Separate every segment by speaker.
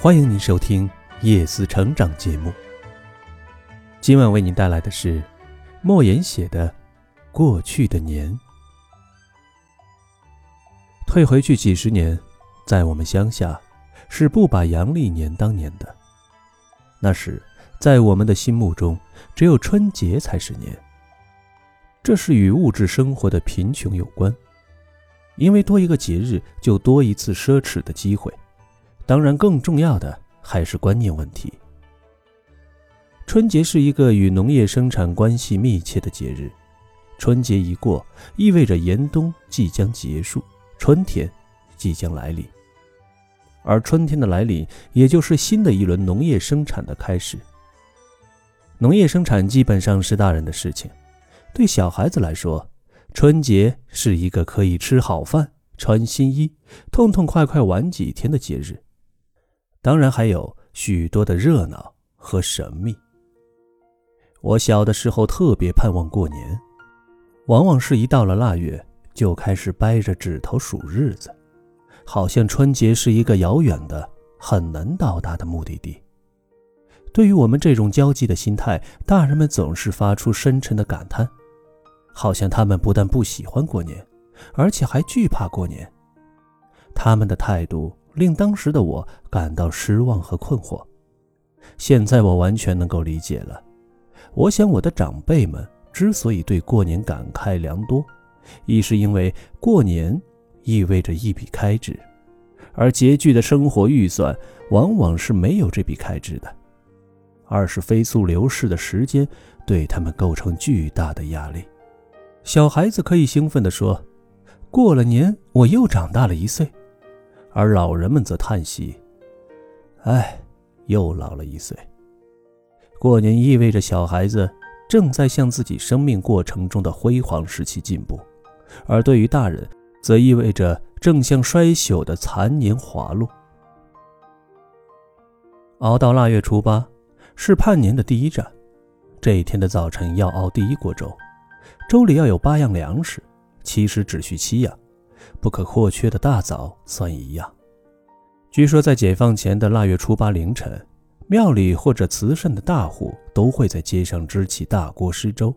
Speaker 1: 欢迎您收听夜思成长节目。今晚为您带来的是莫言写的《过去的年》。退回去几十年，在我们乡下，是不把阳历年当年的。那时，在我们的心目中，只有春节才是年。这是与物质生活的贫穷有关，因为多一个节日，就多一次奢侈的机会。当然，更重要的还是观念问题。春节是一个与农业生产关系密切的节日，春节一过，意味着严冬即将结束，春天即将来临。而春天的来临，也就是新的一轮农业生产的开始。农业生产基本上是大人的事情，对小孩子来说，春节是一个可以吃好饭、穿新衣、痛痛快快玩几天的节日。当然还有许多的热闹和神秘。我小的时候特别盼望过年，往往是一到了腊月就开始掰着指头数日子，好像春节是一个遥远的、很难到达的目的地。对于我们这种焦急的心态，大人们总是发出深沉的感叹，好像他们不但不喜欢过年，而且还惧怕过年。他们的态度。令当时的我感到失望和困惑。现在我完全能够理解了。我想，我的长辈们之所以对过年感慨良多，一是因为过年意味着一笔开支，而拮据的生活预算往往是没有这笔开支的；二是飞速流逝的时间对他们构成巨大的压力。小孩子可以兴奋地说：“过了年，我又长大了一岁。”而老人们则叹息：“哎，又老了一岁。”过年意味着小孩子正在向自己生命过程中的辉煌时期进步，而对于大人，则意味着正向衰朽的残年滑落。熬到腊月初八，是盼年的第一站。这一天的早晨要熬第一锅粥，粥里要有八样粮食，其实只需七样。不可或缺的大枣算一样。据说在解放前的腊月初八凌晨，庙里或者慈善的大户都会在街上支起大锅施粥，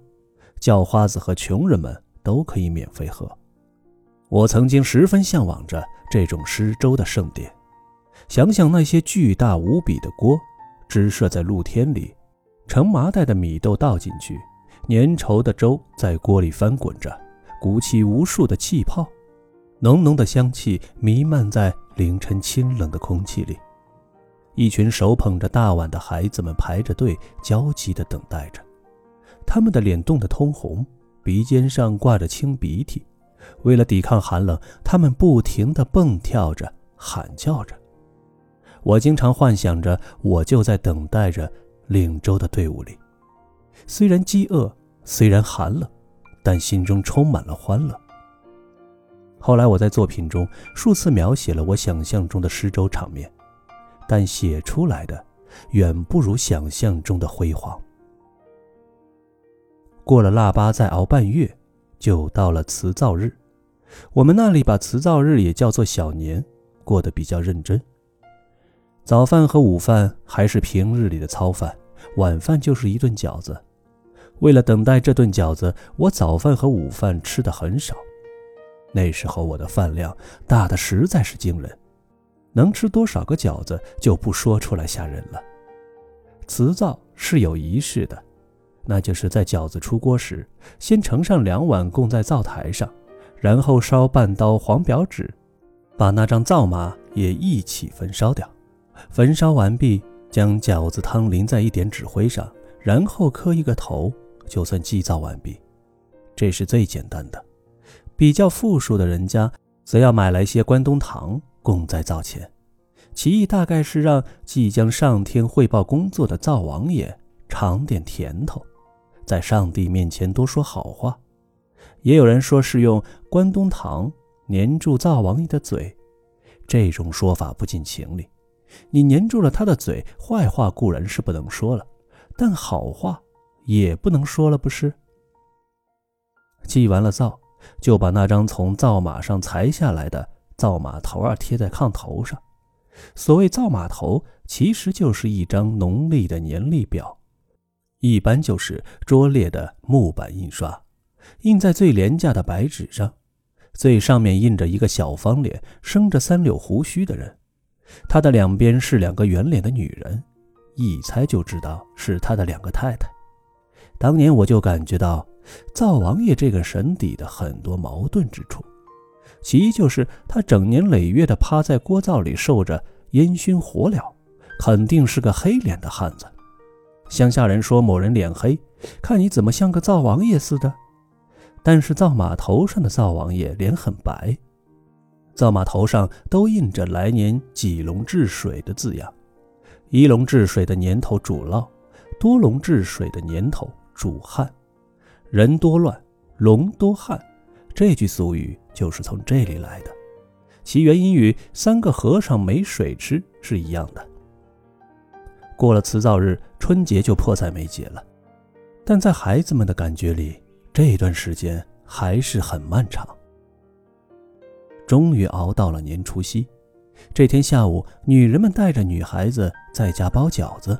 Speaker 1: 叫花子和穷人们都可以免费喝。我曾经十分向往着这种施粥的盛典，想想那些巨大无比的锅，支设在露天里，盛麻袋的米豆倒进去，粘稠的粥在锅里翻滚着，鼓起无数的气泡。浓浓的香气弥漫在凌晨清冷的空气里，一群手捧着大碗的孩子们排着队，焦急地等待着。他们的脸冻得通红，鼻尖上挂着清鼻涕。为了抵抗寒冷，他们不停地蹦跳着，喊叫着。我经常幻想着，我就在等待着领粥的队伍里。虽然饥饿，虽然寒冷，但心中充满了欢乐。后来我在作品中数次描写了我想象中的施粥场面，但写出来的远不如想象中的辉煌。过了腊八再熬半月，就到了辞灶日。我们那里把辞灶日也叫做小年，过得比较认真。早饭和午饭还是平日里的糙饭，晚饭就是一顿饺子。为了等待这顿饺子，我早饭和午饭吃的很少。那时候我的饭量大的实在是惊人，能吃多少个饺子就不说出来吓人了。辞灶是有仪式的，那就是在饺子出锅时，先盛上两碗供在灶台上，然后烧半刀黄表纸，把那张灶马也一起焚烧掉。焚烧完毕，将饺子汤淋在一点纸灰上，然后磕一个头，就算祭灶完毕。这是最简单的。比较富庶的人家，则要买来些关东糖供在灶前，其意大概是让即将上天汇报工作的灶王爷尝点甜头，在上帝面前多说好话。也有人说是用关东糖粘住灶王爷的嘴，这种说法不近情理。你粘住了他的嘴，坏话固然是不能说了，但好话也不能说了，不是？祭完了灶。就把那张从灶马上裁下来的灶马头儿贴在炕头上，所谓灶码头，其实就是一张农历的年历表，一般就是拙劣的木板印刷，印在最廉价的白纸上，最上面印着一个小方脸、生着三绺胡须的人，他的两边是两个圆脸的女人，一猜就知道是他的两个太太。当年我就感觉到灶王爷这个神邸的很多矛盾之处。其一就是他整年累月的趴在锅灶里受着烟熏火燎，肯定是个黑脸的汉子。乡下人说某人脸黑，看你怎么像个灶王爷似的。但是灶码头上的灶王爷脸很白，灶码头上都印着来年几龙治水的字样，一龙治水的年头主涝，多龙治水的年头主旱，人多乱，龙多旱。这句俗语就是从这里来的，其原因与三个和尚没水吃是一样的。过了辞灶日，春节就迫在眉睫了，但在孩子们的感觉里，这段时间还是很漫长。终于熬到了年除夕，这天下午，女人们带着女孩子在家包饺子，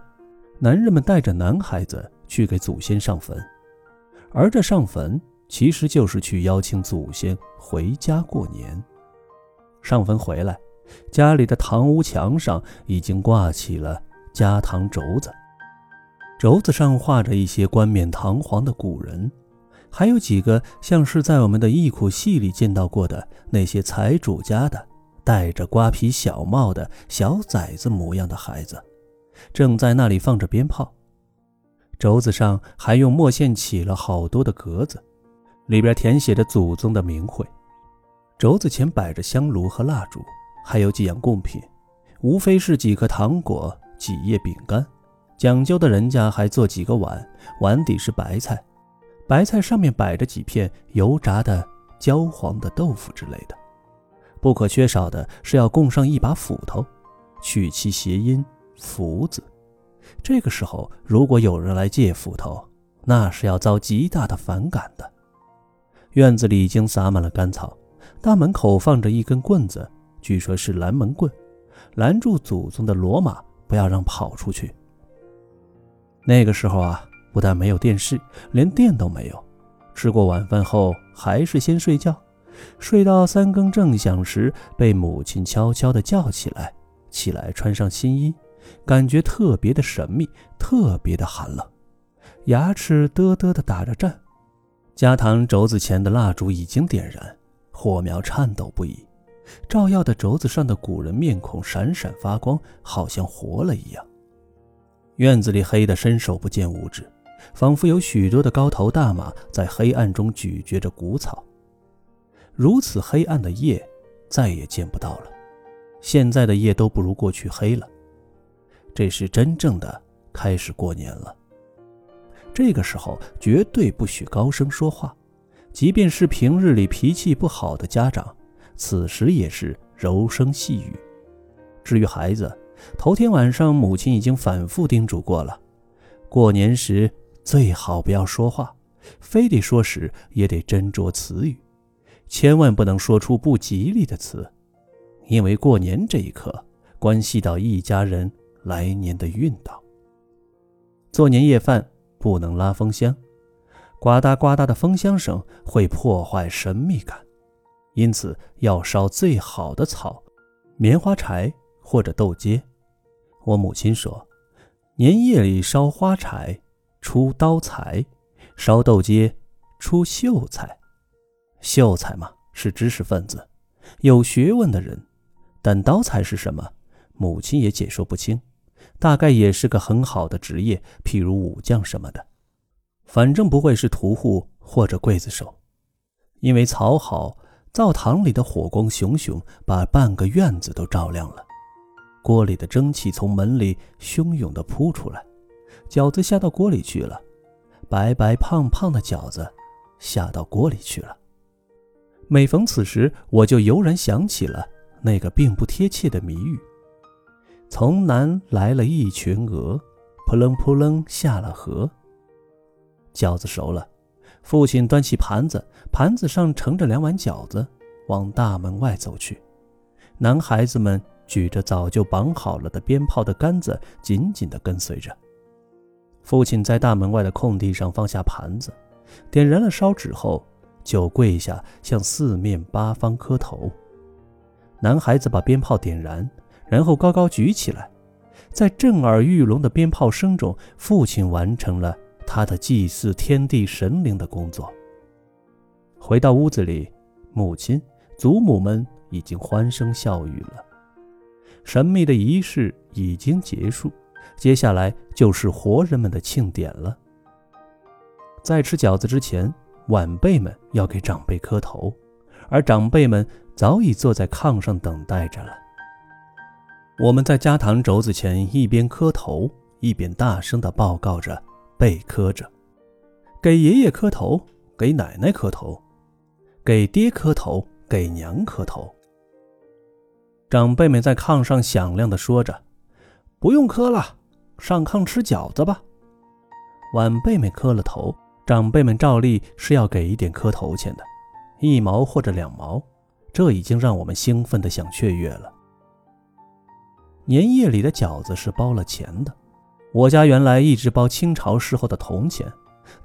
Speaker 1: 男人们带着男孩子去给祖先上坟，而这上坟。其实就是去邀请祖先回家过年。上坟回来，家里的堂屋墙上已经挂起了家堂轴子，轴子上画着一些冠冕堂皇的古人，还有几个像是在我们的忆苦戏里见到过的那些财主家的戴着瓜皮小帽的小崽子模样的孩子，正在那里放着鞭炮。轴子上还用墨线起了好多的格子。里边填写着祖宗的名讳，轴子前摆着香炉和蜡烛，还有几样贡品，无非是几颗糖果、几叶饼干。讲究的人家还做几个碗，碗底是白菜，白菜上面摆着几片油炸的焦黄的豆腐之类的。不可缺少的是要供上一把斧头，取其谐音“福”字。这个时候，如果有人来借斧头，那是要遭极大的反感的。院子里已经撒满了干草，大门口放着一根棍子，据说是拦门棍，拦住祖宗的骡马，不要让跑出去。那个时候啊，不但没有电视，连电都没有。吃过晚饭后，还是先睡觉，睡到三更正响时，被母亲悄悄地叫起来，起来穿上新衣，感觉特别的神秘，特别的寒冷，牙齿嘚嘚地打着颤。家堂轴子前的蜡烛已经点燃，火苗颤抖不已，照耀的轴子上的古人面孔闪闪发光，好像活了一样。院子里黑得伸手不见五指，仿佛有许多的高头大马在黑暗中咀嚼着谷草。如此黑暗的夜，再也见不到了。现在的夜都不如过去黑了。这是真正的开始过年了。这个时候绝对不许高声说话，即便是平日里脾气不好的家长，此时也是柔声细语。至于孩子，头天晚上母亲已经反复叮嘱过了，过年时最好不要说话，非得说时也得斟酌词语，千万不能说出不吉利的词，因为过年这一刻关系到一家人来年的运道。做年夜饭。不能拉风箱，呱嗒呱嗒的风箱声会破坏神秘感，因此要烧最好的草，棉花柴或者豆秸。我母亲说，年夜里烧花柴出刀财，烧豆秸出秀才。秀才嘛，是知识分子，有学问的人，但刀才是什么，母亲也解说不清。大概也是个很好的职业，譬如武将什么的，反正不会是屠户或者刽子手，因为草好，灶堂里的火光熊熊，把半个院子都照亮了。锅里的蒸汽从门里汹涌地扑出来，饺子下到锅里去了，白白胖胖的饺子下到锅里去了。每逢此时，我就油然想起了那个并不贴切的谜语。从南来了一群鹅，扑棱扑棱下了河。饺子熟了，父亲端起盘子，盘子上盛着两碗饺子，往大门外走去。男孩子们举着早就绑好了的鞭炮的杆子，紧紧地跟随着。父亲在大门外的空地上放下盘子，点燃了烧纸后，就跪下向四面八方磕头。男孩子把鞭炮点燃，然后高高举起来，在震耳欲聋的鞭炮声中，父亲完成了他的祭祀天地神灵的工作。回到屋子里，母亲、祖母们已经欢声笑语了。神秘的仪式已经结束，接下来就是活人们的庆典了。在吃饺子之前，晚辈们要给长辈磕头，而长辈们早已坐在炕上等待着了。我们在加糖轴子前一边磕头，一边大声地报告着、背磕着：“给爷爷磕头，给奶奶磕头。”给爹磕头，给娘磕头。长辈们在炕上响亮地说着：“不用磕了，上炕吃饺子吧。”晚辈们磕了头，长辈们照例是要给一点磕头钱的，一毛或者两毛，这已经让我们兴奋得想雀跃了。年夜里的饺子是包了钱的，我家原来一直包清朝时候的铜钱。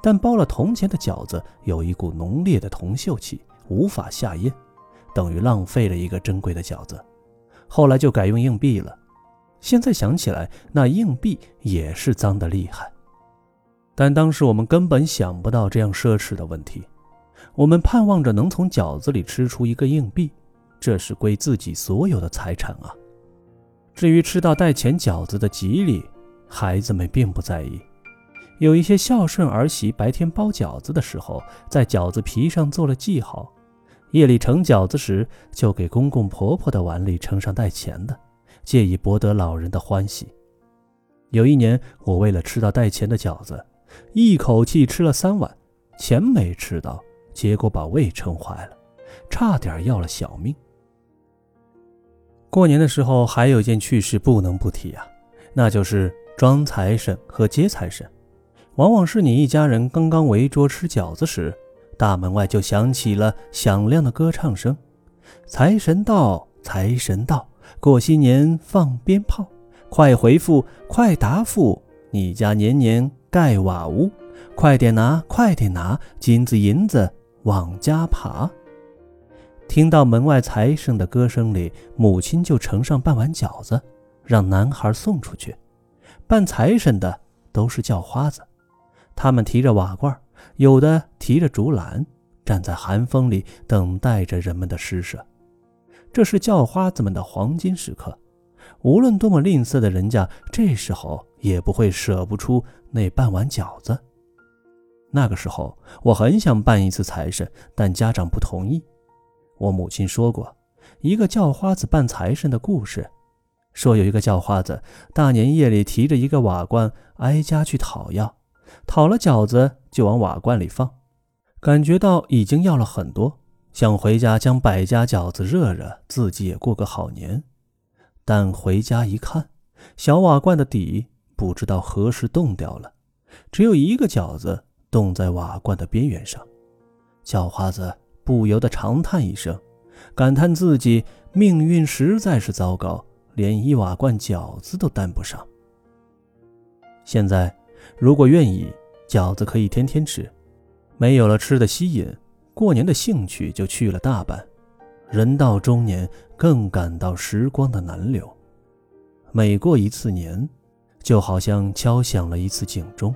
Speaker 1: 但包了铜钱的饺子有一股浓烈的铜锈气，无法下咽，等于浪费了一个珍贵的饺子。后来就改用硬币了。现在想起来，那硬币也是脏得厉害。但当时我们根本想不到这样奢侈的问题。我们盼望着能从饺子里吃出一个硬币，这是归自己所有的财产啊。至于吃到带钱饺子的吉利，孩子们并不在意。有一些孝顺儿媳，白天包饺子的时候，在饺子皮上做了记号；夜里盛饺子时，就给公公婆婆的碗里盛上带钱的，借以博得老人的欢喜。有一年，我为了吃到带钱的饺子，一口气吃了三碗，钱没吃到，结果把胃撑坏了，差点要了小命。过年的时候，还有一件趣事不能不提啊，那就是装财神和接财神。往往是你一家人刚刚围桌吃饺子时，大门外就响起了响亮的歌唱声：“财神到，财神到，过新年放鞭炮，快回复，快答复，你家年年盖瓦屋，快点拿，快点拿，金子银子往家爬。”听到门外财神的歌声里，母亲就盛上半碗饺子，让男孩送出去。扮财神的都是叫花子。他们提着瓦罐，有的提着竹篮，站在寒风里等待着人们的施舍。这是叫花子们的黄金时刻，无论多么吝啬的人家，这时候也不会舍不出那半碗饺子。那个时候，我很想办一次财神，但家长不同意。我母亲说过一个叫花子扮财神的故事，说有一个叫花子大年夜里提着一个瓦罐，挨家去讨要。讨了饺子就往瓦罐里放，感觉到已经要了很多，想回家将百家饺子热热，自己也过个好年。但回家一看，小瓦罐的底不知道何时冻掉了，只有一个饺子冻在瓦罐的边缘上。叫花子不由得长叹一声，感叹自己命运实在是糟糕，连一瓦罐饺子都担不上。现在。如果愿意，饺子可以天天吃。没有了吃的吸引，过年的兴趣就去了大半。人到中年，更感到时光的难留。每过一次年，就好像敲响了一次警钟。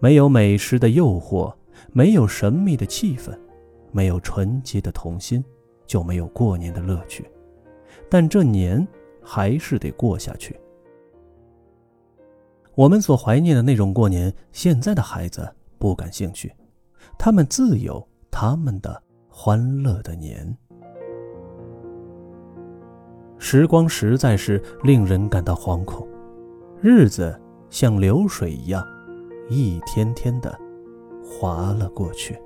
Speaker 1: 没有美食的诱惑，没有神秘的气氛，没有纯洁的童心，就没有过年的乐趣。但这年还是得过下去。我们所怀念的那种过年，现在的孩子不感兴趣，他们自有他们的欢乐的年。时光实在是令人感到惶恐，日子像流水一样，一天天的划了过去。